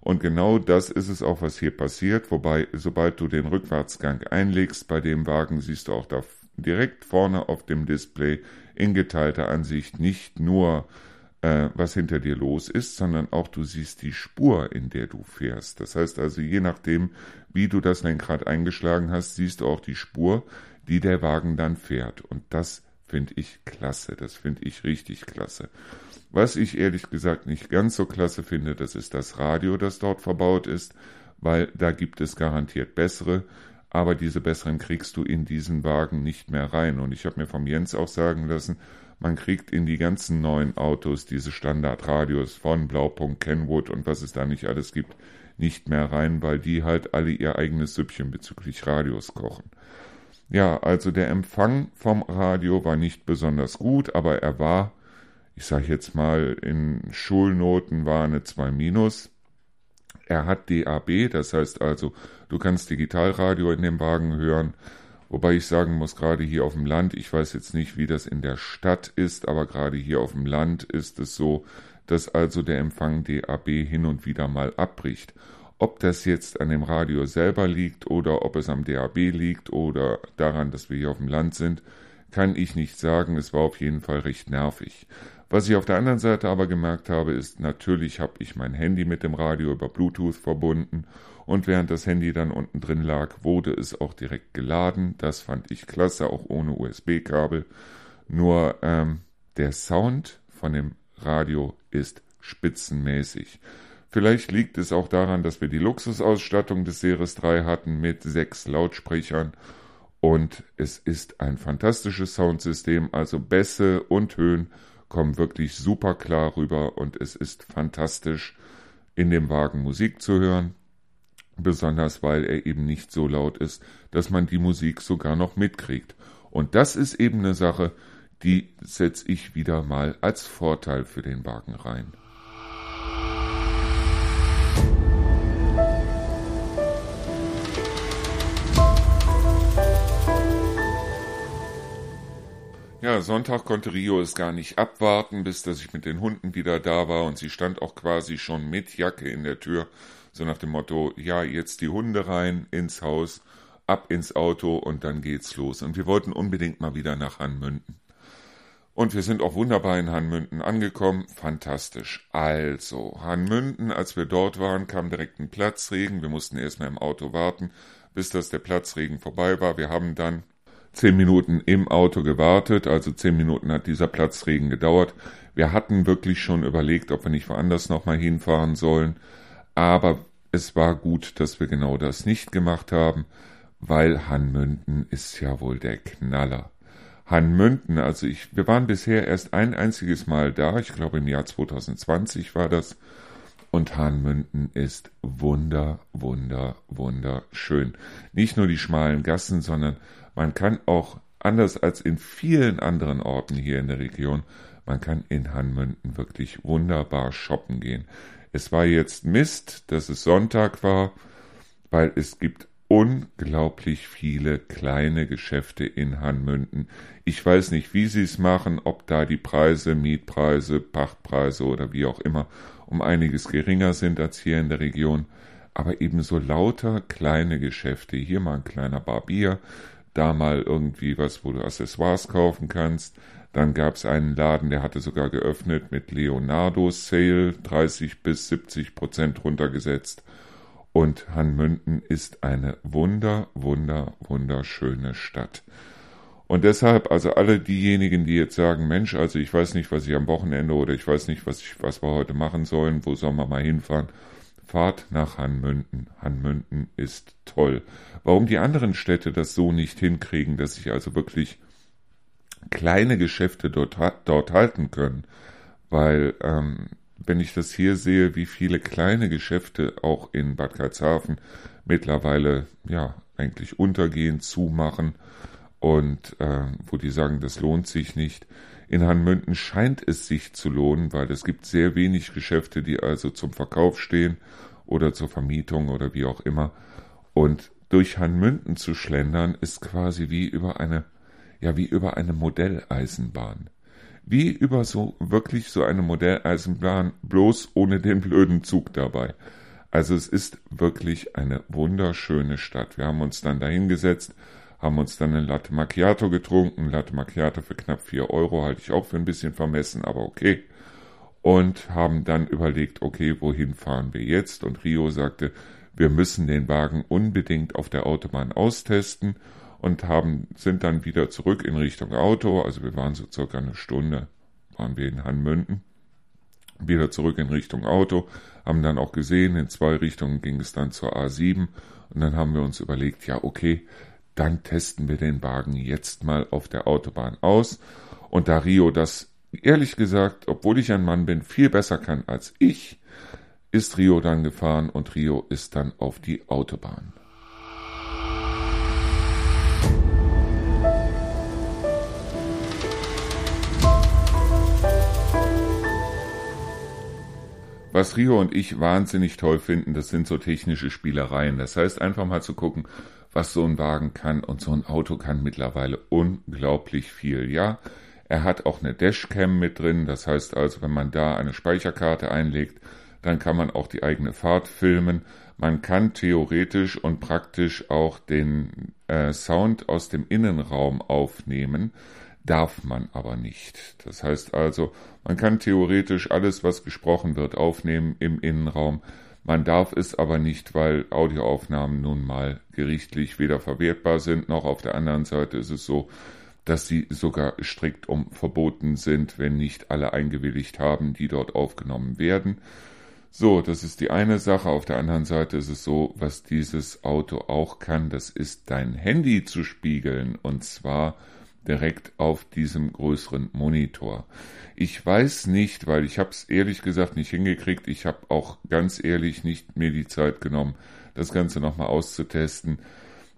Und genau das ist es auch, was hier passiert, wobei sobald du den Rückwärtsgang einlegst bei dem Wagen, siehst du auch da direkt vorne auf dem Display in geteilter Ansicht nicht nur äh, was hinter dir los ist, sondern auch du siehst die Spur, in der du fährst. Das heißt also, je nachdem, wie du das Lenkrad eingeschlagen hast, siehst du auch die Spur, die der Wagen dann fährt. Und das finde ich klasse. Das finde ich richtig klasse. Was ich ehrlich gesagt nicht ganz so klasse finde, das ist das Radio, das dort verbaut ist, weil da gibt es garantiert bessere, aber diese besseren kriegst du in diesen Wagen nicht mehr rein. Und ich habe mir vom Jens auch sagen lassen, man kriegt in die ganzen neuen Autos diese Standardradios von Blaupunkt, Kenwood und was es da nicht alles gibt, nicht mehr rein, weil die halt alle ihr eigenes Süppchen bezüglich Radios kochen. Ja, also der Empfang vom Radio war nicht besonders gut, aber er war, ich sage jetzt mal, in Schulnoten war eine 2 minus. Er hat DAB, das heißt also, du kannst Digitalradio in dem Wagen hören. Wobei ich sagen muss, gerade hier auf dem Land, ich weiß jetzt nicht, wie das in der Stadt ist, aber gerade hier auf dem Land ist es so, dass also der Empfang DAB hin und wieder mal abbricht. Ob das jetzt an dem Radio selber liegt oder ob es am DAB liegt oder daran, dass wir hier auf dem Land sind, kann ich nicht sagen. Es war auf jeden Fall recht nervig. Was ich auf der anderen Seite aber gemerkt habe, ist, natürlich habe ich mein Handy mit dem Radio über Bluetooth verbunden und während das Handy dann unten drin lag, wurde es auch direkt geladen. Das fand ich klasse, auch ohne USB-Kabel. Nur ähm, der Sound von dem Radio ist spitzenmäßig. Vielleicht liegt es auch daran, dass wir die Luxusausstattung des Series 3 hatten mit sechs Lautsprechern und es ist ein fantastisches Soundsystem, also Bässe und Höhen kommen wirklich super klar rüber und es ist fantastisch in dem Wagen Musik zu hören, besonders weil er eben nicht so laut ist, dass man die Musik sogar noch mitkriegt. Und das ist eben eine Sache, die setze ich wieder mal als Vorteil für den Wagen rein. Ja, Sonntag konnte Rio es gar nicht abwarten, bis dass ich mit den Hunden wieder da war und sie stand auch quasi schon mit Jacke in der Tür, so nach dem Motto, ja, jetzt die Hunde rein ins Haus, ab ins Auto und dann geht's los. Und wir wollten unbedingt mal wieder nach Hanmünden. Und wir sind auch wunderbar in Hanmünden angekommen. Fantastisch. Also, Hanmünden, als wir dort waren, kam direkt ein Platzregen. Wir mussten erstmal im Auto warten, bis das der Platzregen vorbei war. Wir haben dann zehn Minuten im Auto gewartet, also zehn Minuten hat dieser Platzregen gedauert. Wir hatten wirklich schon überlegt, ob wir nicht woanders nochmal hinfahren sollen, aber es war gut, dass wir genau das nicht gemacht haben, weil Hanmünden ist ja wohl der Knaller. Hanmünden, also ich, wir waren bisher erst ein einziges Mal da, ich glaube im Jahr 2020 war das, und Hanmünden ist wunder, wunder, wunderschön. Nicht nur die schmalen Gassen, sondern man kann auch, anders als in vielen anderen Orten hier in der Region, man kann in Hanmünden wirklich wunderbar shoppen gehen. Es war jetzt Mist, dass es Sonntag war, weil es gibt unglaublich viele kleine Geschäfte in Hanmünden. Ich weiß nicht, wie sie es machen, ob da die Preise, Mietpreise, Pachtpreise oder wie auch immer um einiges geringer sind als hier in der Region, aber ebenso lauter kleine Geschäfte. Hier mal ein kleiner Barbier, da mal irgendwie was, wo du Accessoires kaufen kannst. Dann gab es einen Laden, der hatte sogar geöffnet mit Leonardo Sale, 30 bis 70 Prozent runtergesetzt. Und Hanmünden ist eine wunder, wunder, wunderschöne Stadt. Und deshalb, also alle diejenigen, die jetzt sagen, Mensch, also ich weiß nicht, was ich am Wochenende oder ich weiß nicht, was ich, was wir heute machen sollen, wo sollen wir mal hinfahren? Fahrt nach Hanmünden. Hanmünden ist toll. Warum die anderen Städte das so nicht hinkriegen, dass sich also wirklich kleine Geschäfte dort, dort halten können, weil ähm, wenn ich das hier sehe, wie viele kleine Geschäfte auch in Bad Karlshafen mittlerweile ja eigentlich untergehen, zumachen und äh, wo die sagen, das lohnt sich nicht. In Hanmünden scheint es sich zu lohnen, weil es gibt sehr wenig Geschäfte, die also zum Verkauf stehen oder zur Vermietung oder wie auch immer. Und durch Hanmünden zu schlendern ist quasi wie über eine, ja, wie über eine Modelleisenbahn. Wie über so, wirklich so eine Modelleisenbahn, bloß ohne den blöden Zug dabei. Also es ist wirklich eine wunderschöne Stadt. Wir haben uns dann dahingesetzt, haben uns dann ein Latte Macchiato getrunken. Latte Macchiato für knapp vier Euro halte ich auch für ein bisschen vermessen, aber okay. und haben dann überlegt, okay, wohin fahren wir jetzt? Und Rio sagte, wir müssen den Wagen unbedingt auf der Autobahn austesten und haben, sind dann wieder zurück in Richtung Auto. Also wir waren so circa eine Stunde, waren wir in Hanmünden. Wieder zurück in Richtung Auto, haben dann auch gesehen, in zwei Richtungen ging es dann zur A7 und dann haben wir uns überlegt, ja okay, dann testen wir den Wagen jetzt mal auf der Autobahn aus. Und da Rio das ehrlich gesagt, obwohl ich ein Mann bin, viel besser kann als ich, ist Rio dann gefahren und Rio ist dann auf die Autobahn. Was Rio und ich wahnsinnig toll finden, das sind so technische Spielereien. Das heißt einfach mal zu gucken, was so ein Wagen kann und so ein Auto kann mittlerweile unglaublich viel. Ja, er hat auch eine Dashcam mit drin. Das heißt also, wenn man da eine Speicherkarte einlegt, dann kann man auch die eigene Fahrt filmen. Man kann theoretisch und praktisch auch den äh, Sound aus dem Innenraum aufnehmen, darf man aber nicht. Das heißt also, man kann theoretisch alles, was gesprochen wird, aufnehmen im Innenraum. Man darf es aber nicht, weil Audioaufnahmen nun mal gerichtlich weder verwertbar sind, noch auf der anderen Seite ist es so, dass sie sogar strikt um verboten sind, wenn nicht alle eingewilligt haben, die dort aufgenommen werden. So, das ist die eine Sache. Auf der anderen Seite ist es so, was dieses Auto auch kann, das ist dein Handy zu spiegeln und zwar direkt auf diesem größeren Monitor. Ich weiß nicht, weil ich habe es ehrlich gesagt nicht hingekriegt. Ich habe auch ganz ehrlich nicht mir die Zeit genommen, das Ganze nochmal auszutesten.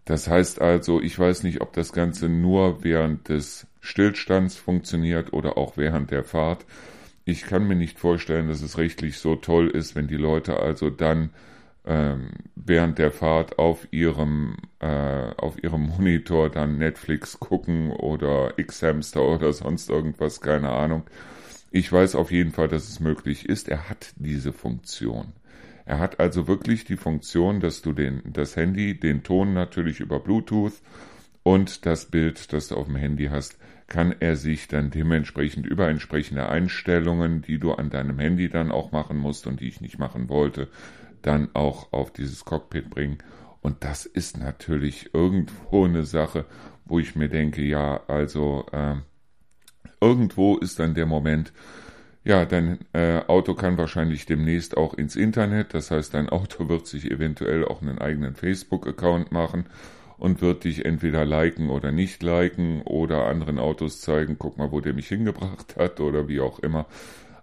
Das heißt also, ich weiß nicht, ob das Ganze nur während des Stillstands funktioniert oder auch während der Fahrt ich kann mir nicht vorstellen, dass es rechtlich so toll ist, wenn die Leute also dann ähm, während der Fahrt auf ihrem äh, auf ihrem Monitor dann Netflix gucken oder X-Hamster oder sonst irgendwas, keine Ahnung. Ich weiß auf jeden Fall, dass es möglich ist. Er hat diese Funktion. Er hat also wirklich die Funktion, dass du den, das Handy, den Ton natürlich über Bluetooth und das Bild, das du auf dem Handy hast, kann er sich dann dementsprechend über entsprechende Einstellungen, die du an deinem Handy dann auch machen musst und die ich nicht machen wollte, dann auch auf dieses Cockpit bringen. Und das ist natürlich irgendwo eine Sache, wo ich mir denke, ja, also äh, irgendwo ist dann der Moment, ja, dein äh, Auto kann wahrscheinlich demnächst auch ins Internet. Das heißt, dein Auto [LAUGHS] wird sich eventuell auch einen eigenen Facebook-Account machen und wird dich entweder liken oder nicht liken oder anderen Autos zeigen, guck mal, wo der mich [LAUGHS] hingebracht hat oder wie auch immer.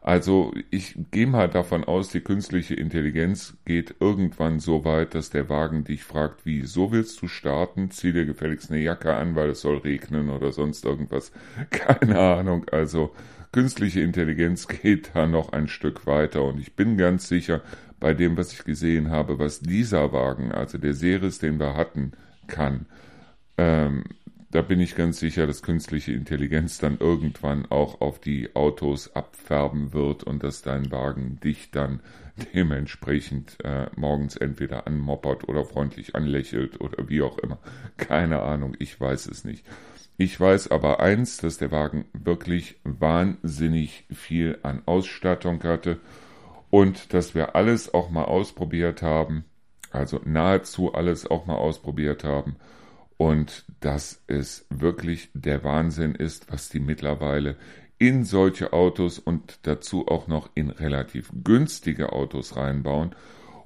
Also ich gehe mal davon aus, die künstliche Intelligenz geht irgendwann so weit, dass der Wagen dich fragt, wie, so willst du starten? Zieh dir gefälligst eine Jacke an, weil es soll regnen oder sonst irgendwas. [LAUGHS] Keine Ahnung. Also künstliche Intelligenz [LAUGHS] geht da noch ein Stück weiter und ich bin ganz sicher, bei dem, was ich gesehen habe, was dieser Wagen, also der Series, den wir hatten, kann. Ähm, da bin ich ganz sicher, dass künstliche Intelligenz dann irgendwann auch auf die Autos abfärben wird und dass dein Wagen dich dann [LAUGHS] dementsprechend äh, morgens entweder anmoppert oder freundlich anlächelt oder wie auch immer. Keine Ahnung, ich weiß es nicht. Ich weiß aber eins, dass der Wagen wirklich wahnsinnig viel an Ausstattung hatte und dass wir alles auch mal ausprobiert haben also nahezu alles auch mal ausprobiert haben und dass es wirklich der Wahnsinn ist, was die mittlerweile in solche Autos und dazu auch noch in relativ günstige Autos reinbauen.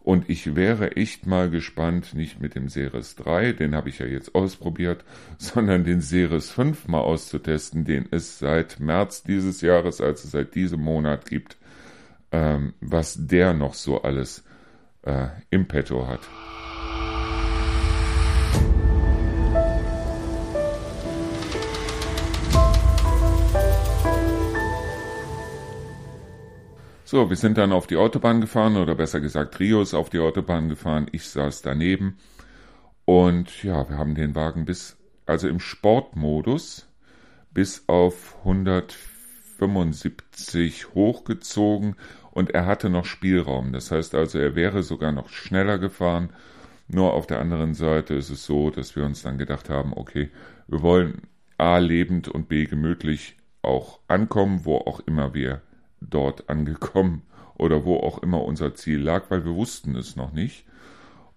Und ich wäre echt mal gespannt, nicht mit dem Series 3, den habe ich ja jetzt ausprobiert, [LAUGHS] sondern den Series 5 mal auszutesten, den es seit März dieses Jahres, also seit diesem Monat gibt, ähm, was der noch so alles äh, im Petto hat. So, wir sind dann auf die Autobahn gefahren oder besser gesagt Trio ist auf die Autobahn gefahren. Ich saß daneben und ja, wir haben den Wagen bis, also im Sportmodus bis auf 175 hochgezogen und er hatte noch Spielraum. Das heißt also, er wäre sogar noch schneller gefahren. Nur auf der anderen Seite ist es so, dass wir uns dann gedacht haben, okay, wir wollen A lebend und B gemütlich auch ankommen, wo auch immer wir dort angekommen oder wo auch immer unser Ziel lag, weil wir wussten es noch nicht.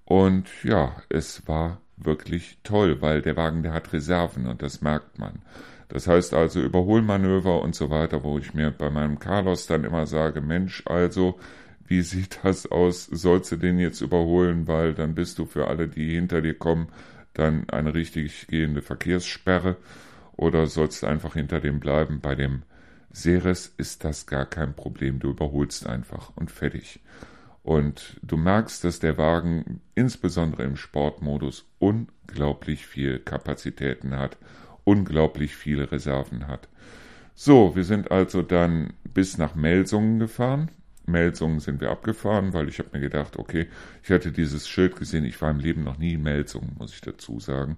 Und ja, es war wirklich toll, weil der Wagen, der hat Reserven und das merkt man. Das heißt also Überholmanöver und so weiter, wo ich mir bei meinem Carlos dann immer sage, Mensch, also, wie sieht das aus? Sollst du den jetzt überholen, weil dann bist du für alle, die hinter dir kommen, dann eine richtig gehende Verkehrssperre oder sollst du einfach hinter dem bleiben? Bei dem Ceres ist das gar kein Problem. Du überholst einfach und fertig. Und du merkst, dass der Wagen insbesondere im Sportmodus unglaublich viel Kapazitäten hat, unglaublich viele Reserven hat. So, wir sind also dann bis nach Melsungen gefahren. Melsungen sind wir abgefahren, weil ich habe mir gedacht, okay, ich hatte dieses Schild gesehen, ich war im Leben noch nie in Melsungen, muss ich dazu sagen.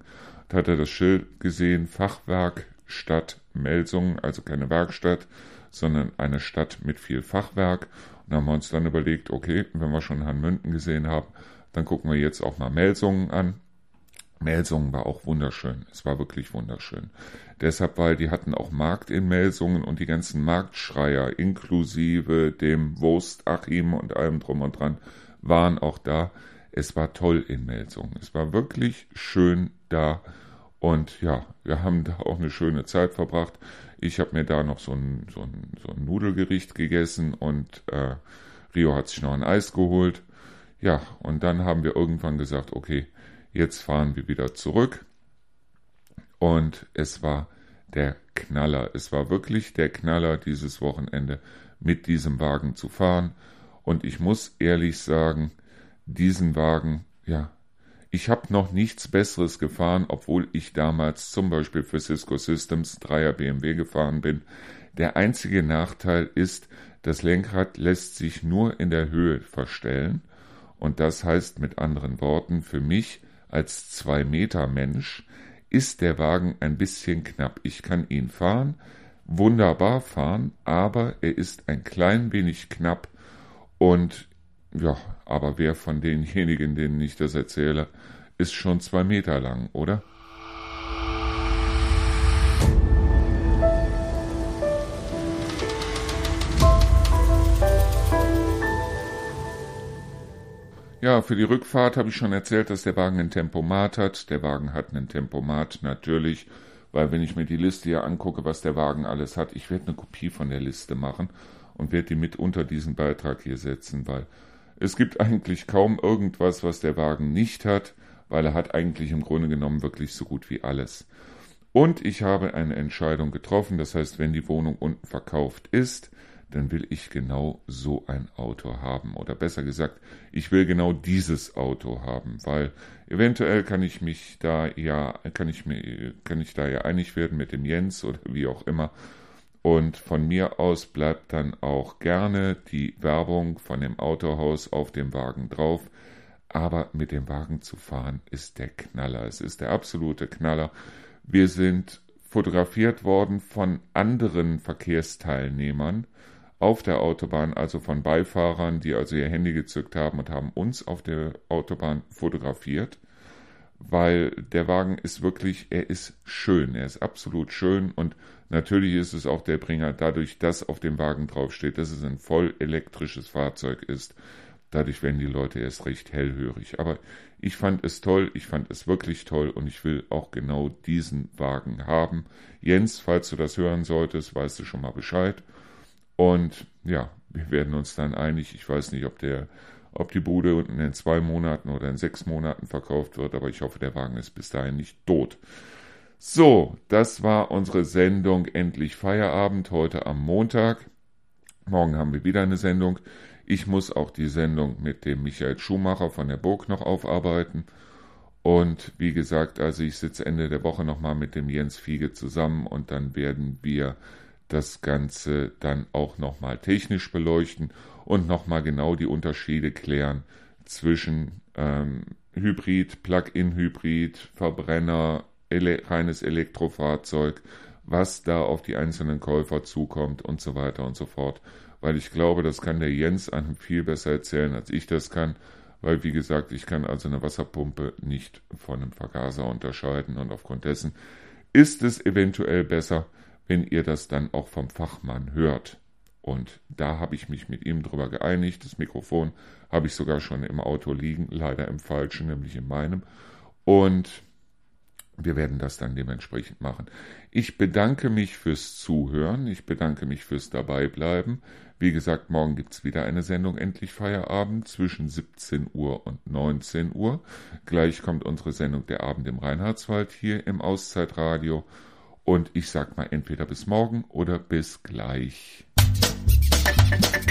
Da hatte das Schild gesehen, Fachwerk Stadt Melsungen, also keine Werkstatt, sondern eine Stadt mit viel Fachwerk. Und haben wir uns dann überlegt, okay, wenn wir schon Hanmünden gesehen haben, dann gucken wir jetzt auch mal Melsungen an. Melsungen war auch wunderschön. Es war wirklich wunderschön. Deshalb, weil die hatten auch Markt in Melsungen und die ganzen Marktschreier inklusive dem Wurst, Achim und allem drum und dran waren auch da. Es war toll in Melsungen. Es war wirklich schön da. Und ja, wir haben da auch eine schöne Zeit verbracht. Ich habe mir da noch so ein, so, ein, so ein Nudelgericht gegessen und äh, Rio hat sich noch ein Eis geholt. Ja, und dann haben wir irgendwann gesagt, okay, jetzt fahren wir wieder zurück. Und es war der Knaller. Es war wirklich der Knaller dieses Wochenende mit diesem Wagen zu fahren. Und ich muss ehrlich sagen, diesen Wagen, ja, ich habe noch nichts Besseres gefahren, obwohl ich damals zum Beispiel für Cisco Systems 3er BMW gefahren bin. Der einzige Nachteil ist, das Lenkrad lässt sich nur in der Höhe verstellen. Und das heißt mit anderen Worten, für mich als 2 Meter Mensch ist der Wagen ein bisschen knapp. Ich kann ihn fahren, wunderbar fahren, aber er ist ein klein wenig knapp und ja, aber wer von denjenigen, denen ich das erzähle, ist schon zwei Meter lang, oder? Ja, für die Rückfahrt habe ich schon erzählt, dass der Wagen ein Tempomat hat. Der Wagen hat einen Tempomat natürlich, weil wenn ich mir die Liste hier angucke, was der Wagen alles hat, ich werde eine Kopie von der Liste machen und werde die mit unter diesen Beitrag hier setzen, weil es gibt eigentlich kaum irgendwas, was der Wagen nicht hat, weil er hat eigentlich im Grunde genommen wirklich so gut wie alles. Und ich habe eine Entscheidung getroffen, das heißt, wenn die Wohnung unten verkauft ist, dann will ich genau so ein Auto haben. Oder besser gesagt, ich will genau dieses Auto haben, weil eventuell kann ich mich da ja, kann ich mir, kann ich da ja einig werden mit dem Jens oder wie auch immer und von mir aus bleibt dann auch gerne die Werbung von dem Autohaus auf dem Wagen drauf. Aber mit dem Wagen zu fahren ist der Knaller. Es ist der absolute Knaller. Wir sind fotografiert worden von anderen Verkehrsteilnehmern auf der Autobahn, also von Beifahrern, die also ihr Handy gezückt haben und haben uns auf der Autobahn fotografiert, weil der Wagen ist wirklich, er ist schön, er ist absolut schön und Natürlich ist es auch der Bringer, dadurch, dass auf dem Wagen draufsteht, dass es ein voll elektrisches Fahrzeug ist. Dadurch werden die Leute erst recht hellhörig. Aber ich fand es toll, ich fand es wirklich toll und ich will auch genau diesen Wagen haben. Jens, falls du das hören solltest, weißt du schon mal Bescheid. Und ja, wir werden uns dann einig. Ich weiß nicht, ob der, ob die Bude unten in zwei Monaten oder in sechs Monaten verkauft wird, aber ich hoffe, der Wagen ist bis dahin nicht tot. So, das war unsere Sendung Endlich Feierabend heute am Montag. Morgen haben wir wieder eine Sendung. Ich muss auch die Sendung mit dem Michael Schumacher von der Burg noch aufarbeiten. Und wie gesagt, also ich sitze Ende der Woche nochmal mit dem Jens Fiege zusammen und dann werden wir das Ganze dann auch nochmal technisch beleuchten und nochmal genau die Unterschiede klären zwischen ähm, Hybrid, Plug-in-Hybrid, Verbrenner, ele reines Elektrofahrzeug, was da auf die einzelnen Käufer zukommt und so weiter und so fort. Weil ich glaube, das kann der Jens einem viel besser erzählen, als ich das kann. Weil, wie gesagt, ich kann also eine Wasserpumpe nicht von einem Vergaser unterscheiden und aufgrund dessen ist es eventuell besser, wenn ihr das dann auch vom Fachmann hört. Und da habe ich mich mit ihm drüber geeinigt. Das Mikrofon habe ich sogar schon im Auto liegen, leider im falschen, nämlich in meinem. Und wir werden das dann dementsprechend machen. Ich bedanke mich fürs Zuhören. Ich bedanke mich fürs Dabeibleiben. Wie gesagt, morgen gibt es wieder eine Sendung Endlich Feierabend zwischen 17 Uhr und 19 Uhr. Gleich kommt unsere Sendung Der Abend im Reinhardswald hier im Auszeitradio. Und ich sag mal entweder bis morgen oder bis gleich. Thank you.